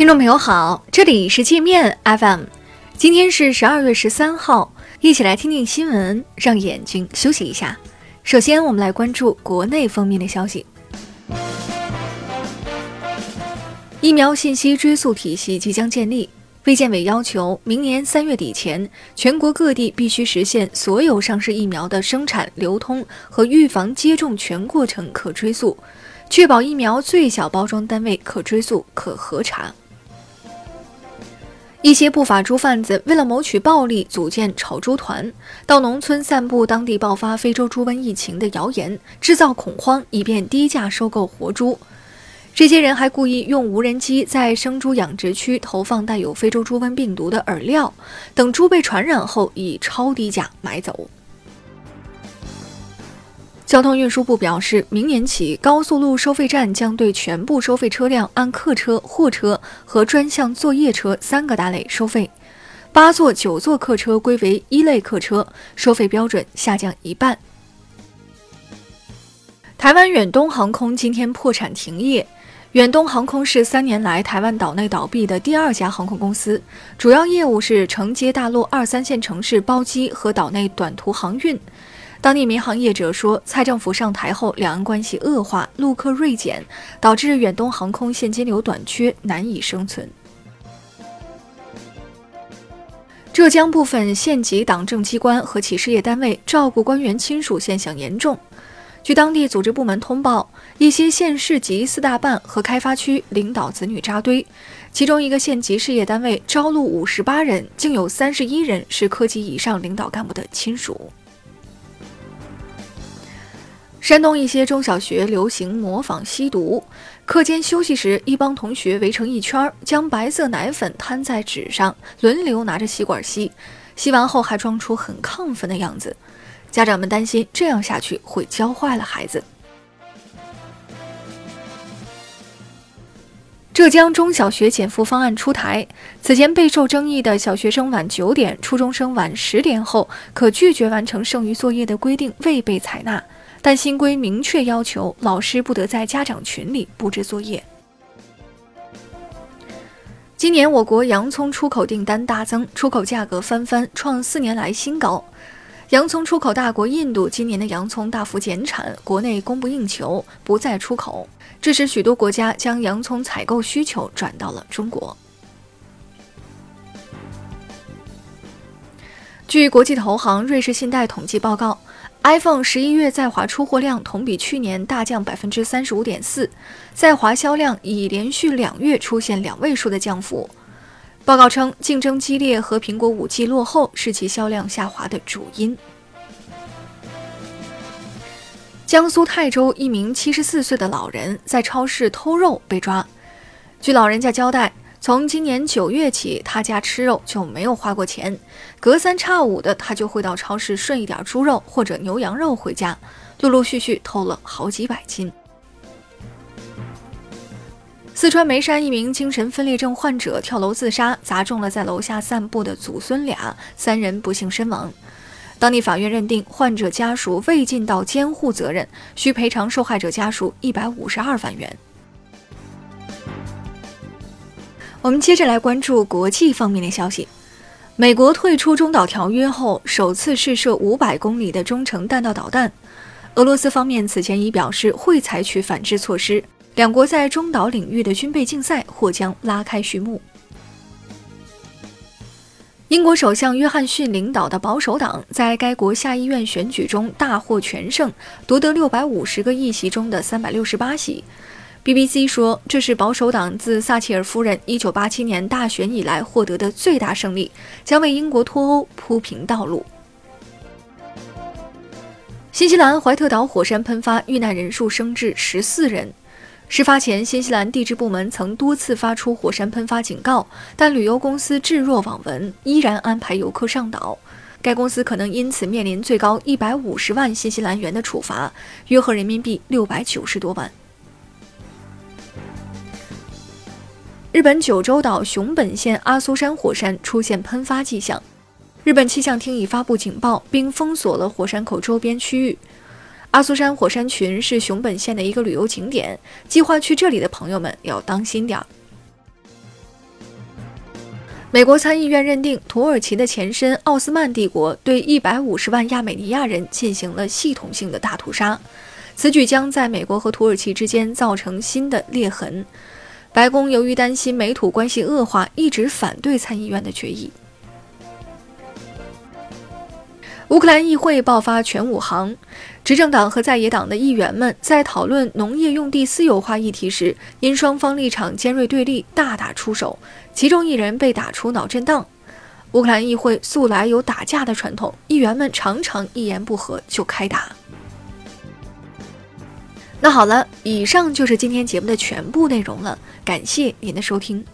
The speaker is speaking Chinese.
听众朋友好，这里是界面 FM，今天是十二月十三号，一起来听听新闻，让眼睛休息一下。首先，我们来关注国内方面的消息。疫苗信息追溯体系即将建立，卫健委要求明年三月底前，全国各地必须实现所有上市疫苗的生产、流通和预防接种全过程可追溯，确保疫苗最小包装单位可追溯、可核查。一些不法猪贩子为了谋取暴利，组建炒猪团，到农村散布当地爆发非洲猪瘟疫情的谣言，制造恐慌，以便低价收购活猪。这些人还故意用无人机在生猪养殖区投放带有非洲猪瘟病毒的饵料，等猪被传染后，以超低价买走。交通运输部表示，明年起，高速路收费站将对全部收费车辆按客车、货车和专项作业车三个大类收费，八座、九座客车归为一类客车，收费标准下降一半。台湾远东航空今天破产停业。远东航空是三年来台湾岛内倒闭的第二家航空公司，主要业务是承接大陆二三线城市包机和岛内短途航运。当地民航业者说，蔡政府上台后，两岸关系恶化，陆客锐减，导致远东航空现金流短缺，难以生存。浙江部分县级党政机关和企事业单位照顾官员亲属现象严重。据当地组织部门通报，一些县市级四大办和开发区领导子女扎堆，其中一个县级事业单位招录五十八人，竟有三十一人是科级以上领导干部的亲属。山东一些中小学流行模仿吸毒，课间休息时，一帮同学围成一圈，将白色奶粉摊在纸上，轮流拿着吸管吸，吸完后还装出很亢奋的样子。家长们担心这样下去会教坏了孩子。浙江中小学减负方案出台，此前备受争议的小学生晚九点、初中生晚十点后可拒绝完成剩余作业的规定未被采纳。但新规明确要求，老师不得在家长群里布置作业。今年我国洋葱出口订单大增，出口价格翻番，创四年来新高。洋葱出口大国印度今年的洋葱大幅减产，国内供不应求，不再出口，致使许多国家将洋葱采购需求转到了中国。据国际投行瑞士信贷统计报告。iPhone 十一月在华出货量同比去年大降百分之三十五点四，在华销量已连续两月出现两位数的降幅。报告称，竞争激烈和苹果五 G 落后是其销量下滑的主因。江苏泰州一名七十四岁的老人在超市偷肉被抓，据老人家交代。从今年九月起，他家吃肉就没有花过钱，隔三差五的他就会到超市顺一点猪肉或者牛羊肉回家，陆陆续续偷了好几百斤。四川眉山一名精神分裂症患者跳楼自杀，砸中了在楼下散步的祖孙俩，三人不幸身亡。当地法院认定患者家属未尽到监护责任，需赔偿受害者家属一百五十二万元。我们接着来关注国际方面的消息。美国退出中导条约后，首次试射五百公里的中程弹道导弹。俄罗斯方面此前已表示会采取反制措施。两国在中导领域的军备竞赛或将拉开序幕。英国首相约翰逊领导的保守党在该国下议院选举中大获全胜，夺得六百五十个议席中的三百六十八席。BBC 说，这是保守党自撒切尔夫人1987年大选以来获得的最大胜利，将为英国脱欧铺平道路。新西兰怀特岛火山喷发，遇难人数升至十四人。事发前，新西兰地质部门曾多次发出火山喷发警告，但旅游公司置若罔闻，依然安排游客上岛。该公司可能因此面临最高一百五十万新西兰元的处罚，约合人民币六百九十多万。日本九州岛熊本县阿苏山火山出现喷发迹象，日本气象厅已发布警报，并封锁了火山口周边区域。阿苏山火山群是熊本县的一个旅游景点，计划去这里的朋友们要当心点儿。美国参议院认定土耳其的前身奥斯曼帝国对一百五十万亚美尼亚人进行了系统性的大屠杀，此举将在美国和土耳其之间造成新的裂痕。白宫由于担心美土关系恶化，一直反对参议院的决议。乌克兰议会爆发全武行，执政党和在野党的议员们在讨论农业用地私有化议题时，因双方立场尖锐对立，大打出手，其中一人被打出脑震荡。乌克兰议会素来有打架的传统，议员们常常一言不合就开打。那好了，以上就是今天节目的全部内容了，感谢您的收听。